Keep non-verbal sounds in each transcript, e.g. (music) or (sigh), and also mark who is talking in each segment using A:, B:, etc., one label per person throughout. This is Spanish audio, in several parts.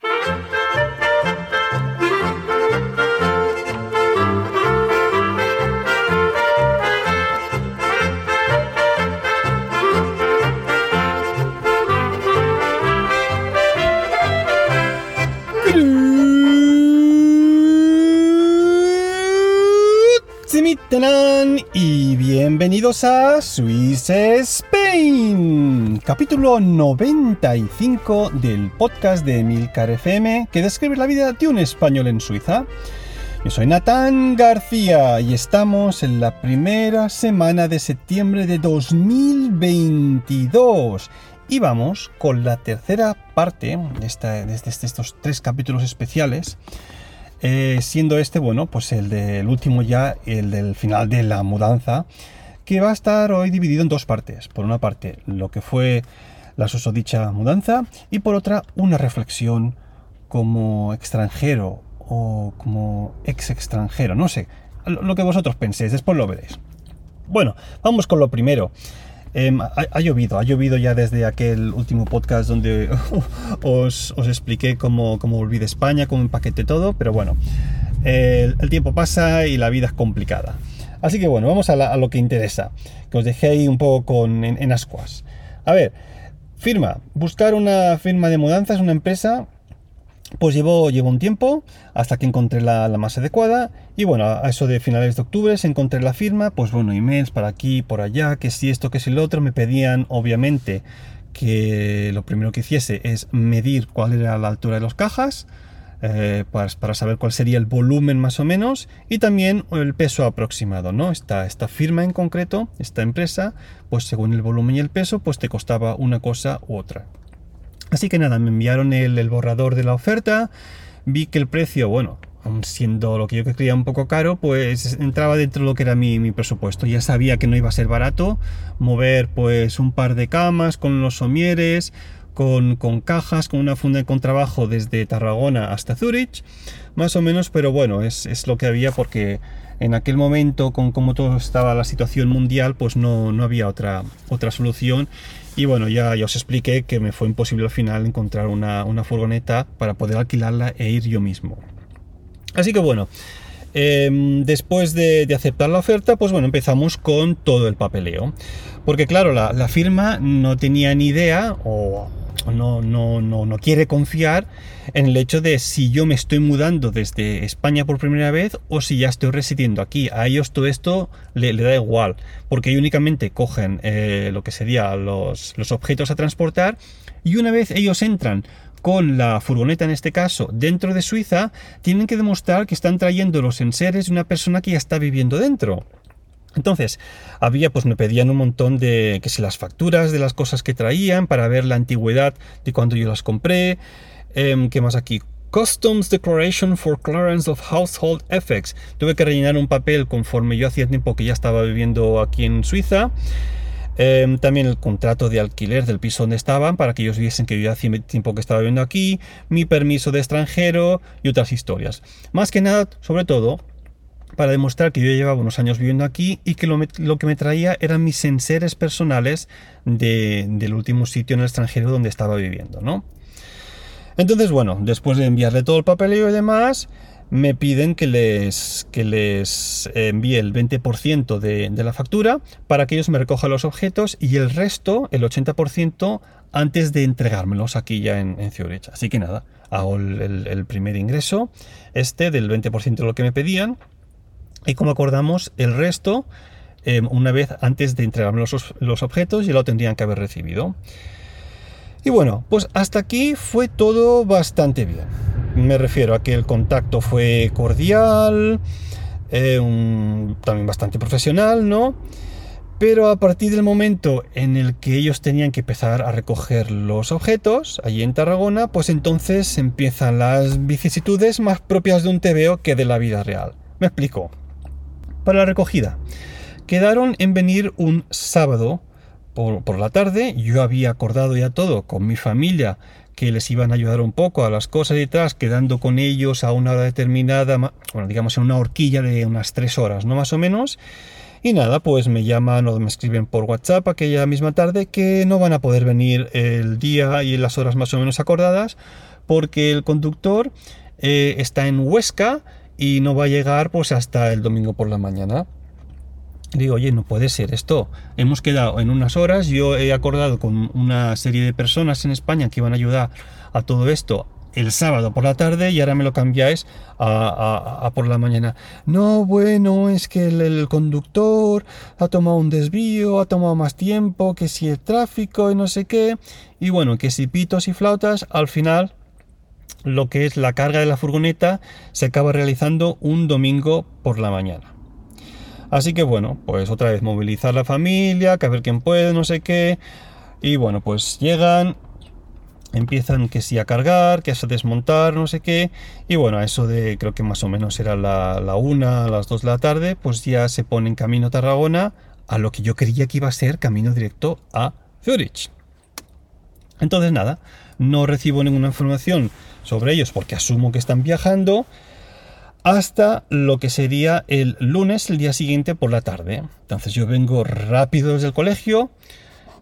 A: thank (laughs) you Y bienvenidos a Swiss Spain, capítulo 95 del podcast de Milcar FM que describe la vida de un español en Suiza. Yo soy Natán García y estamos en la primera semana de septiembre de 2022 y vamos con la tercera parte de, esta- de este- estos tres capítulos especiales eh, siendo este, bueno, pues el del último ya, el del final de la mudanza, que va a estar hoy dividido en dos partes. Por una parte, lo que fue la susodicha mudanza, y por otra, una reflexión como extranjero o como ex extranjero, no sé, lo lo que vosotros penséis, después lo veréis. Bueno, vamos con lo primero. Em, ha, llovido, ha llovido ya desde aquel último podcast donde (laughs) os, os expliqué cómo, cómo volví de España, cómo empaqueté todo, pero bueno, el, tiempo pasa y la vida es complicada. Así que bueno, vamos a, lo que interesa, que os dejé ahí un poco con, en, en ascuas. A ver, firma, buscar una firma de mudanzas, una empresa pues llevó, llevó un tiempo hasta que encontré la, la más adecuada y bueno, a eso de finales de octubre se encontré la firma, pues bueno, emails para aquí, por allá, que si esto, que si lo otro, me pedían obviamente que lo primero que hiciese es medir cuál era la altura de las cajas, eh, para, para saber cuál sería el volumen más o menos y también el peso aproximado, ¿no? Esta, esta firma en concreto, esta empresa, pues según el volumen y el peso, pues te costaba una cosa u otra. Así que nada, me enviaron el, borrador de la oferta, vi que el precio, bueno, siendo lo que yo creía un poco caro, pues entraba dentro de lo que era mi, mi presupuesto. Ya sabía que no iba a ser barato mover pues un par de camas con los somieres, con, con cajas, con una funda de contrabajo desde Tarragona hasta Zurich, más o menos, pero bueno, es, es lo que había porque en aquel momento, con cómo todo estaba la situación mundial, pues no, no había otra, otra solución. Y bueno, ya, os expliqué que me fue imposible al final encontrar una, una furgoneta para poder alquilarla e ir yo mismo. Así que bueno, em, después de, aceptar la oferta, pues bueno, empezamos con todo el papeleo. Porque claro, la, la firma no tenía ni idea o no, no, no, no quiere confiar en el hecho de si yo me estoy mudando desde España por primera vez o si ya estoy residiendo aquí. A ellos todo esto le, da igual, porque únicamente cogen eh, lo que serían los, los objetos a transportar y una vez ellos entran con la furgoneta en este caso dentro de Suiza, tienen que demostrar que están trayendo los enseres de una persona que ya está viviendo dentro. Entonces, había, pues me pedían un montón de, que si las facturas de las cosas que traían para ver la antigüedad de cuando yo las compré, Em, ¿qué más aquí? Customs Declaration for Clearance of Household Effects. Tuve que rellenar un papel conforme yo hacía tiempo que ya estaba viviendo aquí en Suiza. Em, también el contrato de alquiler del piso donde estaban para que ellos viesen que yo hacía tiempo que estaba viviendo aquí, mi permiso de extranjero y otras historias. Más que nada, sobre todo, para demostrar que yo llevaba unos años viviendo aquí y que lo, que me traía eran mis enseres personales de- del último sitio en el extranjero donde estaba viviendo, ¿no? Entonces, bueno, después de enviarle todo el papeleo y demás, me piden que les, que les envíe el 20% de, de la factura para que ellos me recojan los objetos y el resto, el 80%, antes de entregármelos aquí ya en, en. Así que nada, hago el, el- el primer ingreso, este del 20% de lo que me pedían, y como acordamos, el resto, eh, una vez antes de entregarme los, objetos, ya lo tendrían que haber recibido. Y bueno, pues hasta aquí fue todo bastante bien. Me refiero a que el contacto fue cordial, eh, también bastante profesional, ¿no? Pero a partir del momento en el que ellos tenían que empezar a recoger los objetos allí en Tarragona, pues entonces empiezan las vicisitudes más propias de un TVO que de la vida real. Me explico. Para la recogida, quedaron en venir un sábado por, por la tarde. Yo había acordado ya todo con mi familia que les iban a ayudar un poco a las cosas detrás, quedando con ellos a una hora determinada, bueno, digamos en una horquilla de unas tres horas, ¿no? Más o menos. Y nada, pues me llaman o me escriben por WhatsApp aquella misma tarde que no van a poder venir el día y las horas más o menos acordadas porque el conductor eh, está en Huesca y no va a llegar pues hasta el domingo por la mañana. Digo, oye, no puede ser esto. Hemos quedado en unas horas, yo he acordado con una serie de personas en España que iban a ayudar a todo esto el sábado por la tarde y ahora me lo cambiáis a, por la mañana. No, bueno, es que el, conductor ha tomado un desvío, ha tomado más tiempo, que si el tráfico y no sé qué. Y bueno, que si pitos y flautas, al final lo que es la carga de la furgoneta se acaba realizando un domingo por la mañana. Así que bueno, pues otra vez movilizar la familia, que a ver quién puede, no sé qué. Y bueno, pues llegan, empiezan que sí a cargar, que a desmontar, no sé qué, y bueno, a eso de creo que más o menos era la, una, las dos de la tarde, pues ya se pone en camino Tarragona a lo que yo creía que iba a ser camino directo a Zurich. Entonces nada, no recibo ninguna información sobre ellos porque asumo que están viajando hasta lo que sería el lunes, el día siguiente por la tarde. Entonces yo vengo rápido desde el colegio,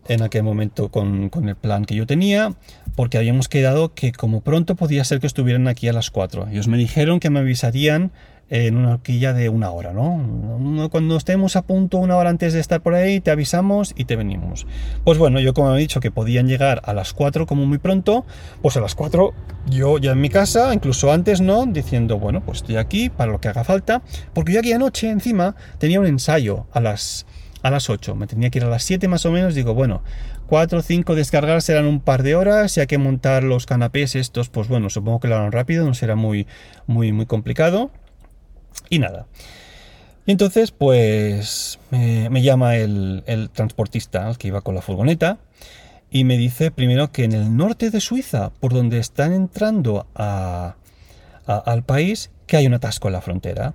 A: en aquel momento con, el plan que yo tenía, porque habíamos quedado que como pronto podía ser que estuvieran aquí a las 4. Ellos me dijeron que me avisarían en una horquilla de una hora, ¿no? Cuando estemos a punto una hora antes de estar por ahí, te avisamos y te venimos. Pues bueno, yo como he dicho que podían llegar a las 4 como muy pronto, pues a las 4 yo ya en mi casa, incluso antes, ¿no? Diciendo, bueno, pues estoy aquí para lo que haga falta, porque yo aquí anoche encima tenía un ensayo a las a las 8. Me tenía que ir a las 7 más o menos. Digo, bueno, 4 o 5 descargar serán un par de horas. Y hay que montar los canapés estos, pues bueno, supongo que lo harán rápido, no será muy, muy, muy complicado. Y nada. Y entonces, pues me llama el, transportista, el que iba con la furgoneta, y me dice primero que en el norte de Suiza, por donde están entrando al país, que hay un atasco en la frontera.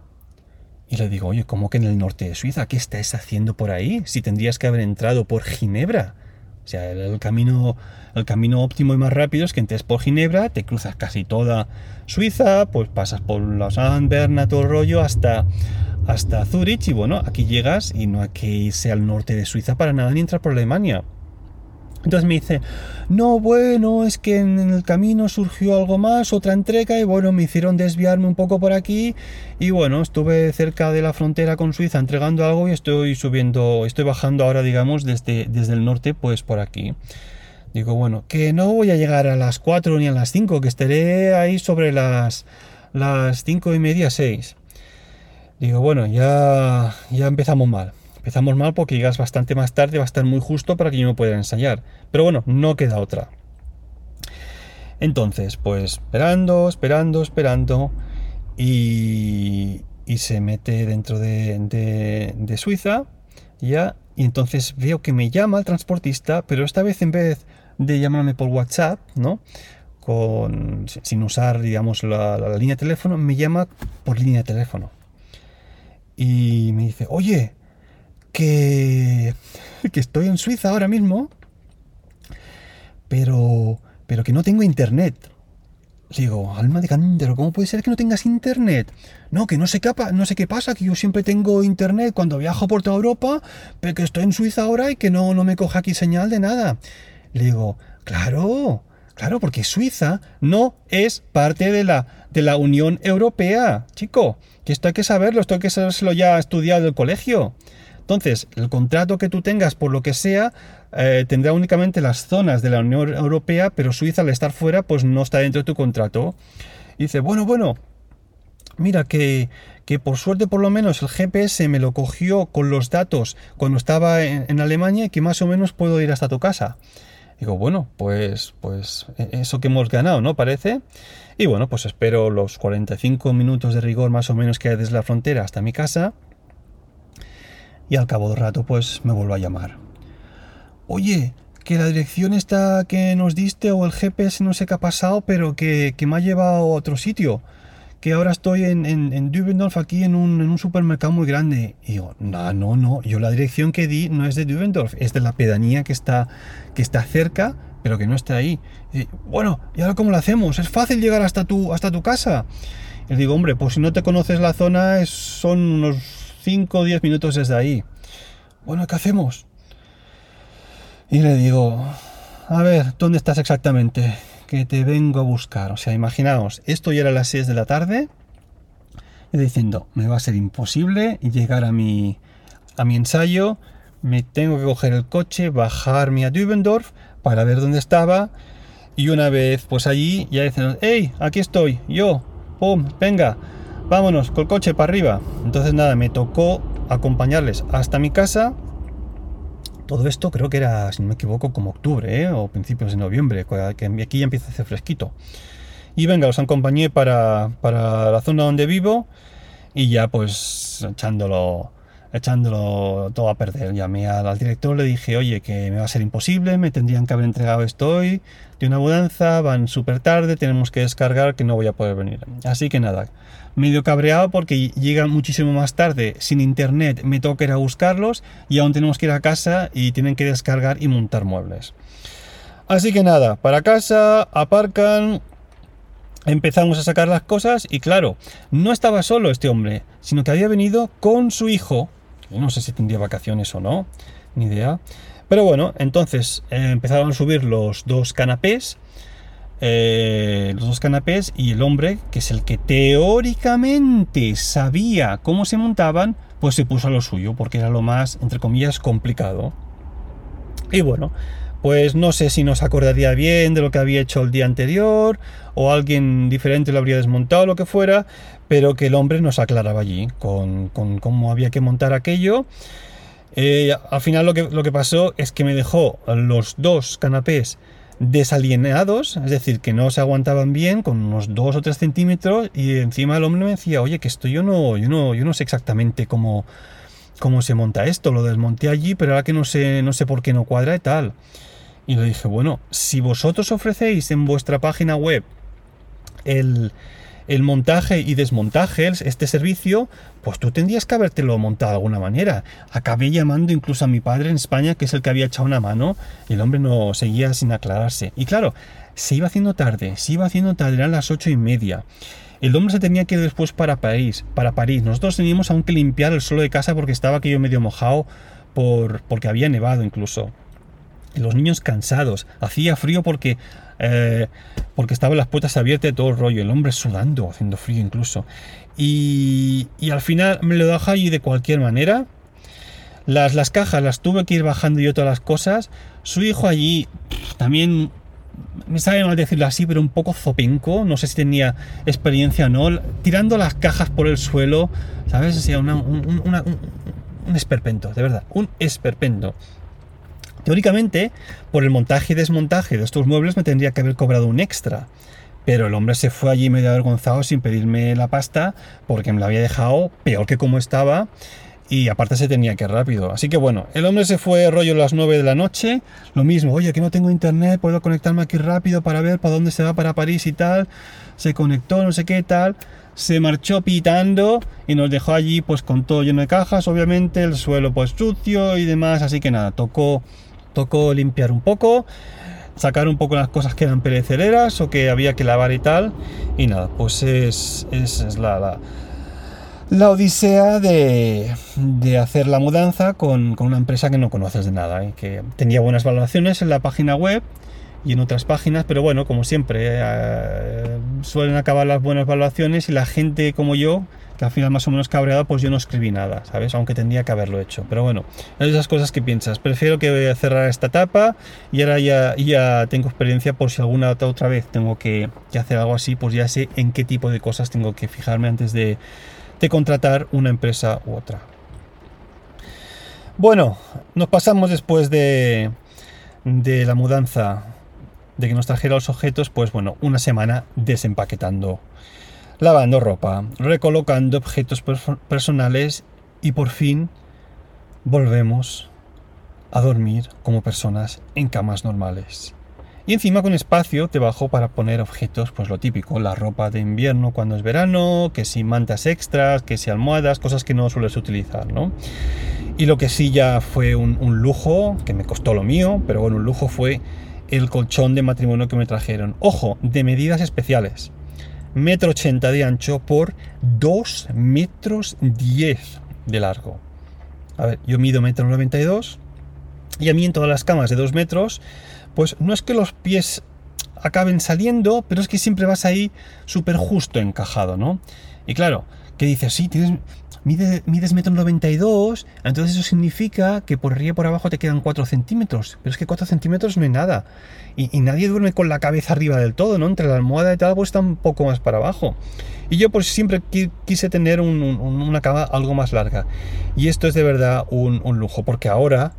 A: Y le digo, oye, ¿cómo que en el norte de Suiza? ¿Qué estás haciendo por ahí? Si tendrías que haber entrado por Ginebra. O sea, el, camino, el camino óptimo y más rápido es que entres por Ginebra, te cruzas casi toda Suiza, pues pasas por los Berna, todo el rollo, hasta, hasta Zurich. Y bueno, aquí llegas y no hay que irse al norte de Suiza para nada ni entrar por Alemania. Entonces me dice, no, bueno, es que en el camino surgió algo más, otra entrega, y bueno, me hicieron desviarme un poco por aquí, y bueno, estuve cerca de la frontera con Suiza entregando algo y estoy subiendo, estoy bajando ahora, digamos, desde, desde el norte, pues por aquí. Digo, bueno, que no voy a llegar a las 4 ni a las 5, que estaré ahí sobre las, las 5 y media, 6. Digo, bueno, ya, ya empezamos mal. Empezamos mal porque llegas bastante más tarde, va a estar muy justo para que yo no pueda ensayar. Pero bueno, no queda otra. Entonces, pues esperando, esperando, esperando. Y, y se mete dentro de, de, Suiza. Ya. Y entonces veo que me llama el transportista, pero esta vez en vez de llamarme por WhatsApp, ¿no? Con, sin usar, digamos, la, la línea de teléfono, me llama por línea de teléfono. Y me dice, oye, que, que estoy en Suiza ahora mismo, pero, pero que no tengo internet. digo, alma de cántaro, ¿cómo puede ser que no tengas internet? No, que no sé, qué, no sé qué pasa, que yo siempre tengo internet cuando viajo por toda Europa, pero que estoy en Suiza ahora y que no, no me coja aquí señal de nada. Le digo, claro, claro, porque Suiza no es parte de la, de la Unión Europea, chico, que esto hay que saberlo, esto hay que saberlo ya estudiado el colegio. Entonces, el contrato que tú tengas, por lo que sea, eh, tendrá únicamente las zonas de la Unión Europea, pero Suiza al estar fuera, pues no está dentro de tu contrato. Y dice, bueno, bueno, mira que, que por suerte por lo menos el GPS me lo cogió con los datos cuando estaba en, Alemania y que más o menos puedo ir hasta tu casa. Digo, bueno, pues, pues e, eso que hemos ganado, ¿no? Parece. Y bueno, pues espero los 45 minutos de rigor más o menos que hay desde la frontera hasta mi casa y al cabo de rato pues me vuelvo a llamar. Oye, que la dirección está que nos diste o el GPS no sé qué ha pasado, pero que, me ha llevado a otro sitio. Que ahora estoy en, en, Dübendorf, aquí en un, en un, supermercado muy grande. Y digo, no, no, no. Yo la dirección que di no es de Dübendorf, es de la pedanía que está, que está cerca, pero que no está ahí. Y, bueno, ¿y ahora cómo lo hacemos? Es fácil llegar hasta tu, hasta tu casa. Y digo, hombre, pues si no te conoces la zona, es, son unos 5 o 10 minutos desde ahí. Bueno, ¿qué hacemos? Y le digo, a ver, ¿dónde estás exactamente? Que te vengo a buscar. O sea, imaginaos, esto ya era las 6 de la tarde. Y diciendo, me va a ser imposible llegar a mi, a mi ensayo. Me tengo que coger el coche, bajarme a Dübendorf para ver dónde estaba. Y una vez, pues allí, ya dicen, hey, aquí estoy, yo, pum, venga, vámonos, con el coche para arriba. Entonces nada, me tocó acompañarles hasta mi casa todo esto creo que era, si no me equivoco, como octubre ¿eh? o principios de noviembre, que aquí ya empieza a hacer fresquito. Y venga, los acompañé para, para la zona donde vivo y ya pues echándolo, echándolo todo a perder. Llamé al, director, le dije, oye, que me va a ser imposible, me tendrían que haber entregado esto hoy, de una mudanza, van súper tarde, tenemos que descargar, que no voy a poder venir. Así que nada, medio cabreado porque llegan muchísimo más tarde, sin internet, me toca ir a buscarlos y aún tenemos que ir a casa y tienen que descargar y montar muebles. Así que nada, para casa, aparcan, empezamos a sacar las cosas y claro, no estaba solo este hombre, sino que había venido con su hijo, no sé si tendría vacaciones o no, ni idea. Pero bueno, entonces eh, empezaron a subir los dos canapés eh, los dos canapés y el hombre, que es el que teóricamente sabía cómo se montaban, pues se puso a lo suyo, porque era lo más, entre comillas, complicado. Y bueno, pues no sé si nos acordaría bien de lo que había hecho el día anterior, o alguien diferente lo habría desmontado, lo que fuera, pero que el hombre nos aclaraba allí con, cómo había que montar aquello. Eh, al final lo que, lo que pasó es que me dejó los dos canapés desalienados, es decir, que no se aguantaban bien con unos 2 o 3 centímetros y encima el hombre me decía, oye, que esto yo no, yo no, yo no sé exactamente cómo, cómo se monta esto, lo desmonté allí, pero ahora que no sé, no sé por qué no cuadra y tal. Y le dije, bueno, si vosotros ofrecéis en vuestra página web el, el montaje y desmontaje, este servicio, pues tú tendrías que habértelo montado de alguna manera. Acabé llamando incluso a mi padre en España, que es el que había echado una mano, y el hombre no seguía sin aclararse. Y claro, se iba haciendo tarde, se iba haciendo tarde, eran las ocho y media. El hombre se tenía que ir después para París, para París. Nosotros teníamos aún que limpiar el suelo de casa porque estaba aquello medio mojado por, porque había nevado incluso. Y los niños cansados. Hacía frío porque eh, porque estaban las puertas abiertas de todo el rollo, el hombre sudando, haciendo frío incluso. Y, al final me lo dejó allí de cualquier manera. Las, las cajas las tuve que ir bajando yo todas las cosas. Su hijo allí también me sabe mal decirlo así, pero un poco zopenco, no sé si tenía experiencia o no, tirando las cajas por el suelo, ¿sabes? O sea, un, un, esperpento, de verdad, un esperpento. Teóricamente, por el montaje y desmontaje de estos muebles me tendría que haber cobrado un extra. Pero el hombre se fue allí medio avergonzado sin pedirme la pasta porque me la había dejado peor que como estaba y aparte se tenía que ir rápido. Así que bueno, el hombre se fue rollo a las 9 de la noche, lo mismo, oye, que no tengo internet, puedo conectarme aquí rápido para ver para dónde se va para París y tal. Se conectó, no sé qué tal, se marchó pitando y nos dejó allí pues con todo lleno de cajas, obviamente, el suelo pues sucio y demás, así que nada, tocó tocó limpiar un poco, sacar un poco las cosas que eran perecederas o que había que lavar y tal. Y nada, pues es, es, la, la, odisea de, de, hacer la mudanza con, con, una empresa que no conoces de nada, ¿eh? que tenía buenas valoraciones en la página web y en otras páginas, pero bueno, como siempre, eh, suelen acabar las buenas valoraciones y la gente como yo que al final más o menos cabreado, pues yo no escribí nada, ¿sabes? Aunque tendría que haberlo hecho. Pero bueno, es esas cosas que piensas. Prefiero que cerrar esta etapa y ahora ya, ya tengo experiencia por si alguna otra vez tengo que, hacer algo así, pues ya sé en qué tipo de cosas tengo que fijarme antes de, contratar una empresa u otra. Bueno, nos pasamos después de, de la mudanza, de que nos trajera los objetos, pues bueno, una semana desempaquetando lavando ropa, recolocando objetos personales y por fin volvemos a dormir como personas en camas normales. Y encima con espacio debajo para poner objetos, pues lo típico, la ropa de invierno cuando es verano, que si mantas extras, que si almohadas, cosas que no sueles utilizar, ¿no? Y lo que sí ya fue un, un lujo, que me costó lo mío, pero bueno, un lujo fue el colchón de matrimonio que me trajeron. Ojo, de medidas especiales. Metro ochenta de ancho por 2 metros 10 de largo. A ver, yo mido metro 92 y a mí en todas las camas de 2 metros pues no es que los pies acaben saliendo, pero es que siempre vas ahí súper justo encajado, ¿no? Y claro, que dices, sí, tienes, mides metro 92, entonces eso significa que por arriba y por abajo te quedan 4 centímetros, pero es que 4 centímetros no hay nada. Y, nadie duerme con la cabeza arriba del todo, ¿no? Entre la almohada y tal, pues está un poco más para abajo. Y yo pues siempre quise tener una cama algo más larga. Y esto es de verdad un, un lujo, porque ahora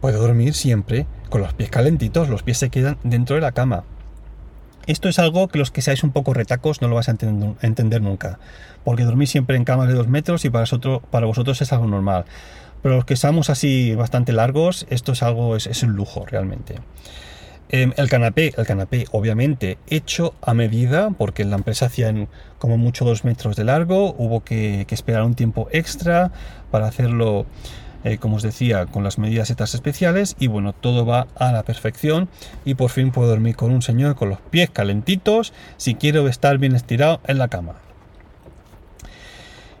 A: puedo dormir siempre con los pies calentitos, los pies se quedan dentro de la cama. Esto es algo que los que seáis un poco retacos no lo vais a entender, nunca, porque dormir siempre en camas de dos metros y para vosotros, es algo normal. Pero los que somos así bastante largos, esto es algo, es, un lujo realmente. Em, el canapé, el canapé obviamente hecho a medida, porque la empresa hacía como mucho dos metros de largo, hubo que esperar un tiempo extra para hacerlo eh, como os decía, con las medidas estas especiales y bueno, todo va a la perfección y por fin puedo dormir con un señor con los pies calentitos si quiero estar bien estirado en la cama.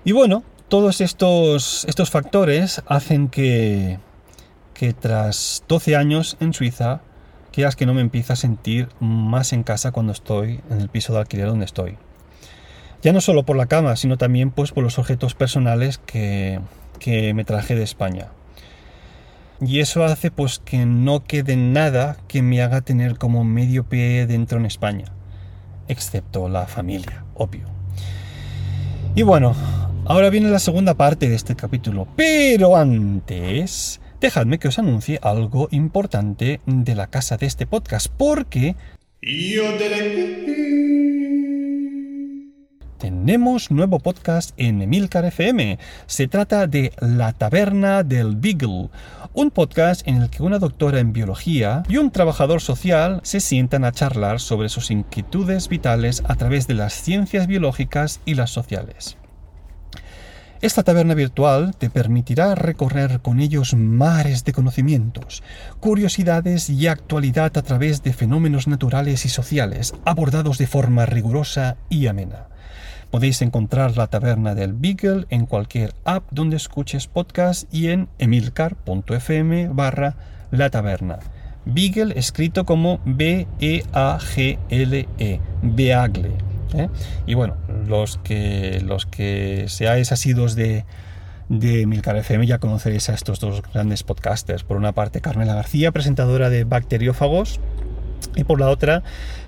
A: Y bueno, todos estos, estos factores hacen que, que tras 12 años en Suiza, quieras que no me empiece a sentir más en casa cuando estoy en el piso de alquiler donde estoy. Ya no solo por la cama, sino también pues por los objetos personales que, que me traje de España. Y eso hace pues que no quede nada que me haga tener como medio pie dentro en España, excepto la familia, obvio. Y bueno, ahora viene la segunda parte de este capítulo, pero antes, dejadme que os anuncie algo importante de la casa de este podcast, porque... Tenemos nuevo podcast en Emilcar FM. Se trata de La Taberna del Beagle, un podcast en el que una doctora en biología y un trabajador social se sientan a charlar sobre sus inquietudes vitales a través de las ciencias biológicas y las sociales. Esta taberna virtual te permitirá recorrer con ellos mares de conocimientos, curiosidades y actualidad a través de fenómenos naturales y sociales abordados de forma rigurosa y amena. Podéis encontrar la taberna del Beagle en cualquier app donde escuches podcast y en emilcar.fm barra la taberna. Beagle escrito como B-E-A-G-L-E, -E, Beagle. ¿Eh? Y bueno, los que, los que seáis asidos de, de Emilcar FM ya conoceréis a estos dos grandes podcasters. Por una parte, Carmela García, presentadora de Bacteriófagos, y por la otra,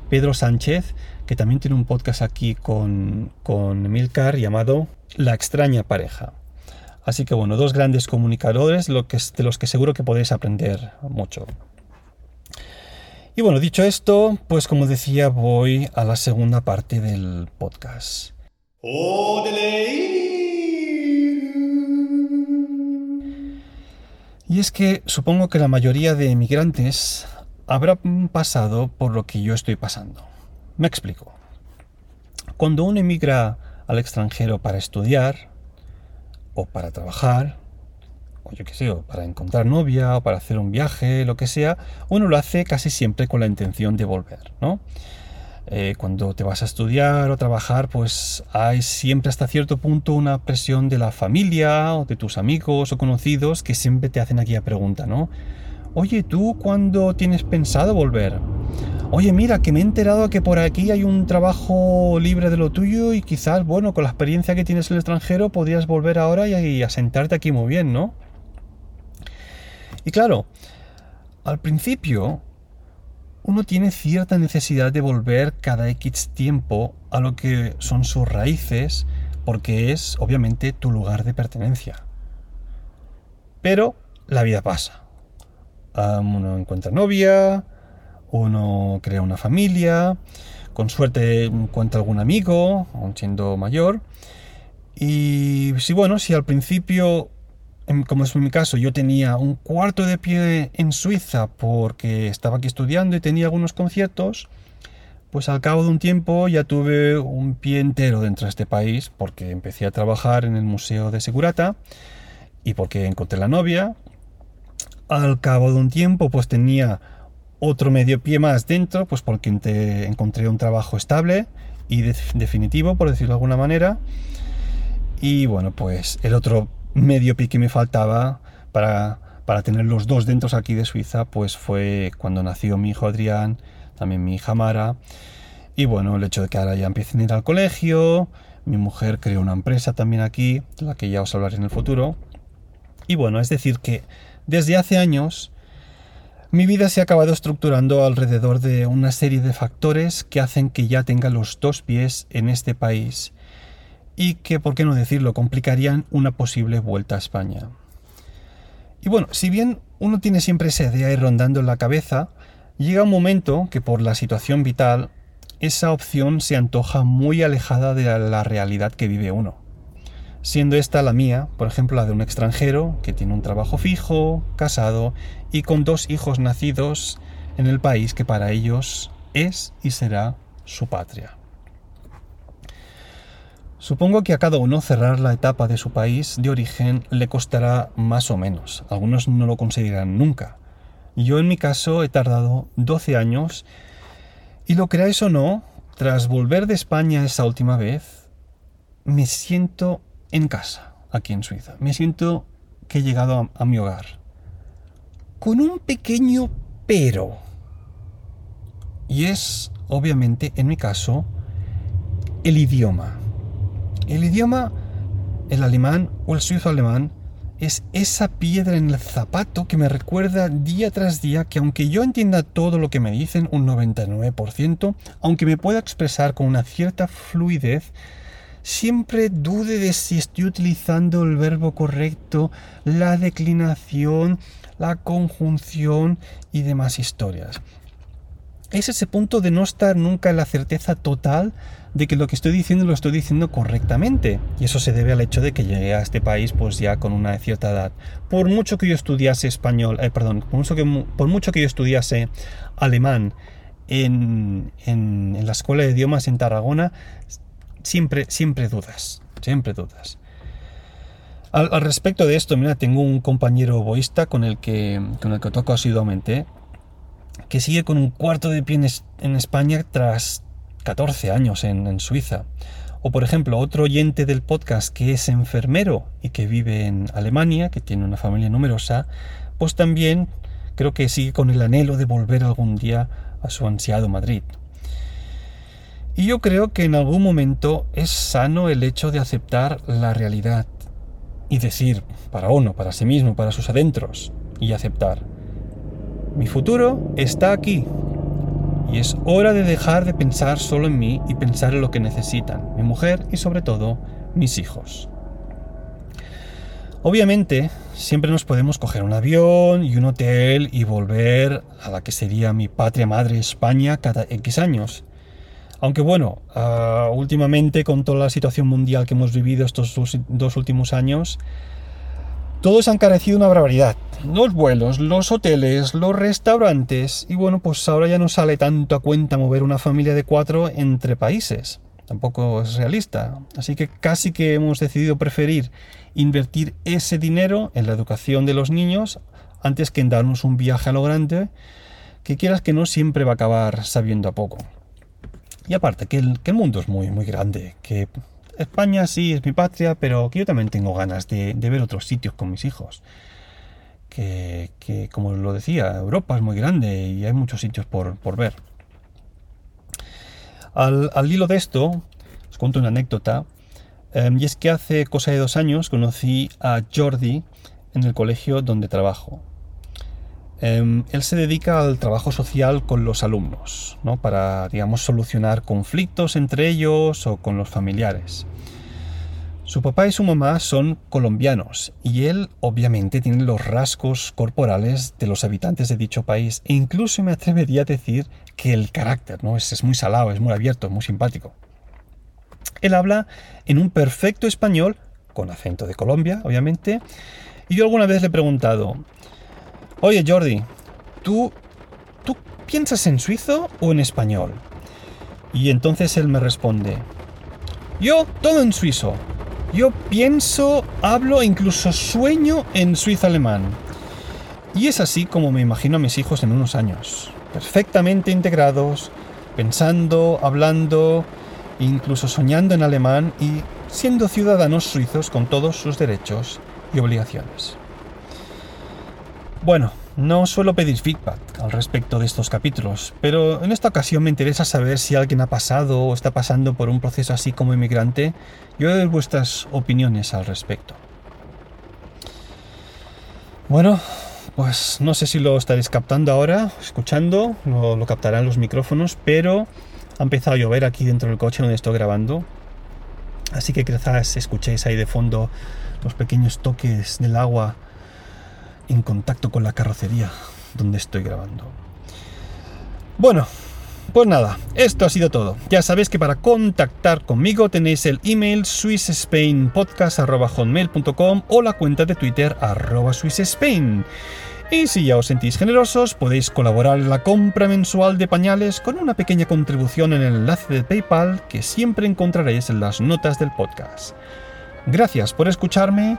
A: Pedro Sánchez, que también tiene un podcast aquí con, con Milcar llamado La extraña pareja. Así que bueno, dos grandes comunicadores lo que, de los que seguro que podéis aprender mucho. Y bueno, dicho esto, pues como decía, voy a la segunda parte del podcast. Y es que supongo que la mayoría de emigrantes habrán pasado por lo que yo estoy pasando. Me explico. Cuando uno emigra al extranjero para estudiar, o para trabajar, o yo qué sé, para encontrar novia, o para hacer un viaje, lo que sea, uno lo hace casi siempre con la intención de volver, ¿no? Eh, cuando te vas a estudiar o trabajar, pues hay siempre hasta cierto punto una presión de la familia o de tus amigos o conocidos que siempre te hacen aquella pregunta, ¿no? Oye, ¿tú cuándo tienes pensado volver? Oye, mira, que me he enterado que por aquí hay un trabajo libre de lo tuyo y quizás, bueno, con la experiencia que tienes en el extranjero podrías volver ahora y, asentarte aquí muy bien, ¿no? Y claro, al principio uno tiene cierta necesidad de volver cada X tiempo a lo que son sus raíces, porque es obviamente tu lugar de pertenencia. Pero la vida pasa uno encuentra novia, uno crea una familia, con suerte encuentra algún amigo, aun siendo mayor. Y si bueno, si al principio como es mi caso, yo tenía un cuarto de pie en Suiza porque estaba aquí estudiando y tenía algunos conciertos, pues al cabo de un tiempo ya tuve un pie entero dentro de este país porque empecé a trabajar en el Museo de Segurata y porque encontré la novia. Al cabo de un tiempo pues tenía otro medio pie más dentro, pues porque encontré un trabajo estable y definitivo, por decirlo de alguna manera. Y bueno, pues el otro medio pie que me faltaba para, para tener los dos dentro aquí de Suiza, pues fue cuando nació mi hijo Adrián, también mi hija Mara. Y bueno, el hecho de que ahora ya empiecen a ir al colegio, mi mujer creó una empresa también aquí, de la que ya os hablaré en el futuro. Y bueno, es decir que desde hace años mi vida se ha acabado estructurando alrededor de una serie de factores que hacen que ya tenga los dos pies en este país y que, por qué no decirlo, complicarían una posible vuelta a España. Y bueno, si bien uno tiene siempre esa idea ahí rondando en la cabeza, llega un momento que por la situación vital, esa opción se antoja muy alejada de la realidad que vive uno. Siendo esta la mía, por ejemplo, la de un extranjero que tiene un trabajo fijo, casado y con dos hijos nacidos en el país que para ellos es y será su patria. Supongo que a cada uno cerrar la etapa de su país de origen le costará más o menos. Algunos no lo conseguirán nunca. Yo en mi caso he tardado 12 años y lo creáis o no, tras volver de España esa última vez, me siento en casa, aquí en Suiza. Me siento que he llegado a, a mi hogar. Con un pequeño pero. Y es, obviamente, en mi caso, el idioma. El idioma, el alemán o el suizo alemán, es esa piedra en el zapato que me recuerda día tras día que aunque yo entienda todo lo que me dicen, un 99%, aunque me pueda expresar con una cierta fluidez, siempre dude de si estoy utilizando el verbo correcto, la declinación, la conjunción y demás historias. Es ese punto de no estar nunca en la certeza total de que lo que estoy diciendo lo estoy diciendo correctamente. Y eso se debe al hecho de que llegué a este país pues ya con una cierta edad. Por mucho que yo estudiase español, eh, perdón, por mucho, que, por mucho que yo estudiase alemán en, en, la escuela de idiomas en Tarragona, siempre, siempre dudas, siempre dudas. Al, respecto de esto, mira, tengo un compañero boísta con el que, con el que toco asiduamente, que sigue con un cuarto de pie en España tras 14 años en, Suiza. O por ejemplo, otro oyente del podcast que es enfermero y que vive en Alemania, que tiene una familia numerosa, pues también creo que sigue con el anhelo de volver algún día a su ansiado Madrid. Y yo creo que en algún momento es sano el hecho de aceptar la realidad y decir, para uno, para sí mismo, para sus adentros, y aceptar, mi futuro está aquí, y es hora de dejar de pensar solo en mí y pensar en lo que necesitan mi mujer y sobre todo mis hijos. Obviamente, siempre nos podemos coger un avión y un hotel y volver a la que sería mi patria madre España cada X años. Aunque bueno, ah, últimamente con toda la situación mundial que hemos vivido estos dos últimos años, todo se ha encarecido una barbaridad. Los vuelos, los hoteles, los restaurantes. Y bueno, pues ahora ya no sale tanto a cuenta mover una familia de cuatro entre países. Tampoco es realista. Así que casi que hemos decidido preferir invertir ese dinero en la educación de los niños antes que en darnos un viaje a lo grande que quieras que no siempre va a acabar sabiendo a poco. Y aparte, que el, que el mundo es muy, muy grande, que España sí es mi patria, pero que yo también tengo ganas de, ver otros sitios con mis hijos. Que, como lo decía, Europa es muy grande y hay muchos sitios por, ver. Al, hilo de esto, os cuento una anécdota, em, y es que hace cosa de dos años conocí a Jordi en el colegio donde trabajo. Em, él se dedica al trabajo social con los alumnos, ¿no? para, digamos, solucionar conflictos entre ellos o con los familiares. Su papá y su mamá son colombianos y él obviamente tiene los rasgos corporales de los habitantes de dicho país e incluso me atrevería a decir que el carácter ¿no? es, es muy salado, es muy abierto, es muy simpático. Él habla en un perfecto español, con acento de Colombia, obviamente, Y yo alguna vez le he preguntado, oye Jordi, ¿tú, ¿tú piensas en suizo o en español? Y entonces él me responde, yo todo en suizo. Yo pienso, hablo e incluso sueño en suizo alemán. Y es así como me imagino a mis hijos en unos años, perfectamente integrados, pensando, hablando, incluso soñando en alemán y siendo ciudadanos suizos con todos sus derechos y obligaciones. Bueno, no suelo pedir feedback al respecto de estos capítulos, pero en esta ocasión me interesa saber si alguien ha pasado o está pasando por un proceso así como inmigrante y oír vuestras opiniones al respecto. Bueno, pues no sé si lo estaréis captando ahora, escuchando, no lo captarán los micrófonos, pero ha empezado a llover aquí dentro del coche donde estoy grabando. Así que quizás escuchéis ahí de fondo los pequeños toques del agua en contacto con la carrocería donde estoy grabando. Bueno, pues nada, esto ha sido todo. Ya sabéis que para contactar conmigo tenéis el email swissspainpodcast.com o la cuenta de Twitter arroba swissspain. Y si ya os sentís generosos, podéis colaborar en la compra mensual de pañales con una pequeña contribución en el enlace de PayPal que siempre encontraréis en las notas del podcast. Gracias por escucharme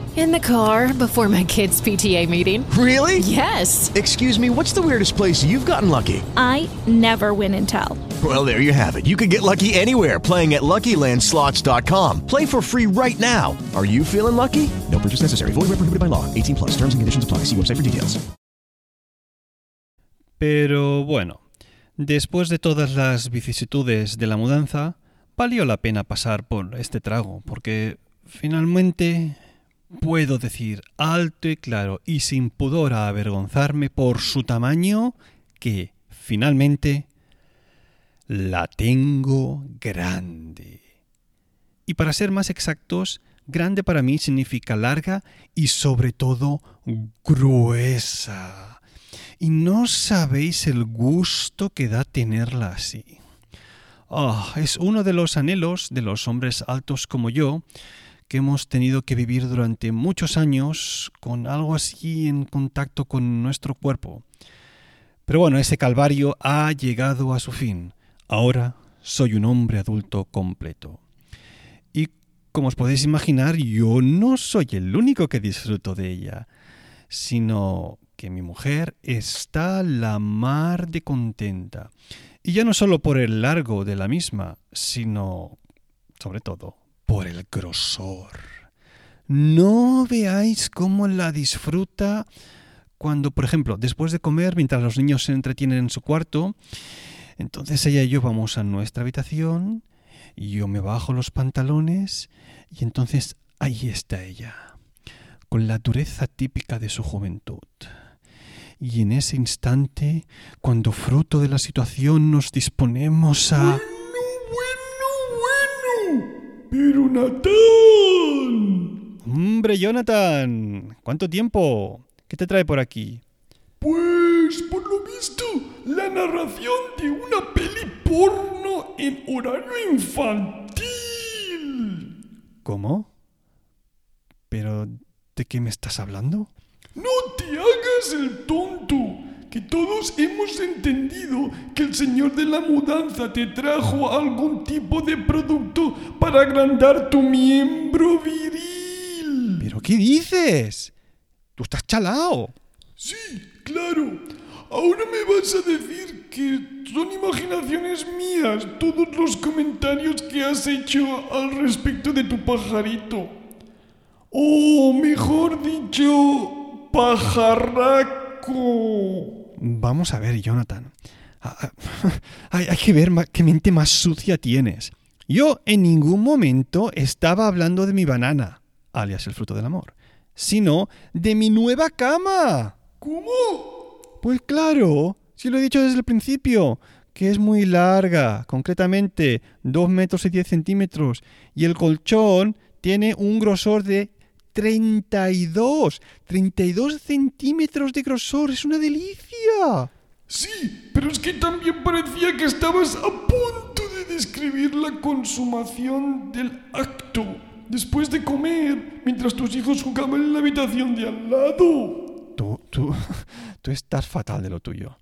B: In the car before my kids' PTA meeting.
C: Really?
D: Yes.
C: Excuse me, what's the weirdest place you've gotten lucky?
E: I never win and tell.
C: Well, there you have it. You can get lucky anywhere playing at LuckyLandSlots.com. Play for free right now. Are you feeling lucky? No purchase necessary. Void where prohibited by law. 18 plus. Terms and conditions apply. See website for details.
A: Pero bueno, después de todas las vicisitudes de la mudanza, valió la pena pasar por este trago, porque finalmente puedo decir alto y claro y sin pudor a avergonzarme por su tamaño que finalmente la tengo grande. Y para ser más exactos, grande para mí significa larga y sobre todo gruesa. Y no sabéis el gusto que da tenerla así. Ah, es uno de los anhelos de los hombres altos como yo, que hemos tenido que vivir durante muchos años con algo así en contacto con nuestro cuerpo. Pero bueno, ese calvario ha llegado a su fin. Ahora soy un hombre adulto completo. Y como os podéis imaginar, yo no soy el único que disfruto de ella, sino que mi mujer está la mar de contenta. Y ya no solo por el largo de la misma, sino, sobre todo, por el grosor. No veáis cómo la disfruta cuando, por ejemplo, después de comer, mientras los niños se entretienen en su cuarto, entonces ella y yo vamos a nuestra habitación, y yo me bajo los pantalones, y entonces ahí está ella, con la dureza típica de su juventud. Y en ese instante, cuando fruto de la situación nos disponemos a...
F: Pero Natán.
A: Hombre, Jonathan, ¿cuánto tiempo? ¿Qué te trae por aquí?
F: Pues, por lo visto, la narración de una peli porno en horario infantil.
A: ¿Cómo? ¿Pero de qué me estás hablando?
F: No te hagas el tonto, que todos hemos entendido que el señor de la mudanza te trajo algún tipo de producto para agrandar tu miembro viril.
A: ¿Pero qué dices? Tú estás chalao.
F: Sí, claro. Ahora me vas a decir que son imaginaciones mías todos los comentarios que has hecho al respecto de tu pajarito. O mejor dicho, pajarraco.
A: Vamos a ver, Jonathan. (laughs) Hay, hay que ver qué mente más sucia tienes. Yo en ningún momento estaba hablando de mi banana, alias el fruto del amor, sino de mi nueva cama.
F: ¿Cómo?
A: Pues claro, si lo he dicho desde el principio, que es muy larga, concretamente 2 metros y 10 centímetros, y el colchón tiene un grosor de 32, 32 centímetros de grosor, es una delicia.
F: Sí, pero es que también parecía que estabas a punto de describir la consumación del acto después de comer, mientras tus hijos jugaban en la habitación de al lado.
A: Tú, tú, tú estás fatal de lo tuyo.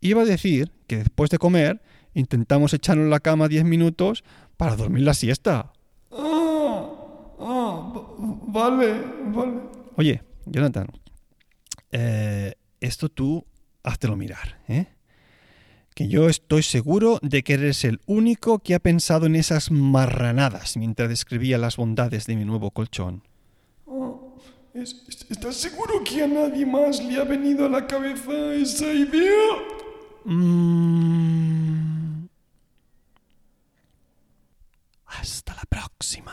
A: Iba a decir que después de comer intentamos echarnos en la cama 10 minutos para dormir la siesta.
F: Ah, vale, vale.
A: Oye, Jonathan, eh, esto tú háztelo mirar, ¿eh? Que yo estoy seguro de que eres el único que ha pensado en esas marranadas mientras describía las bondades de mi nuevo colchón.
F: Oh, ¿Estás seguro que a nadie más le ha venido a la cabeza esa idea?
A: Mm. Hasta la próxima.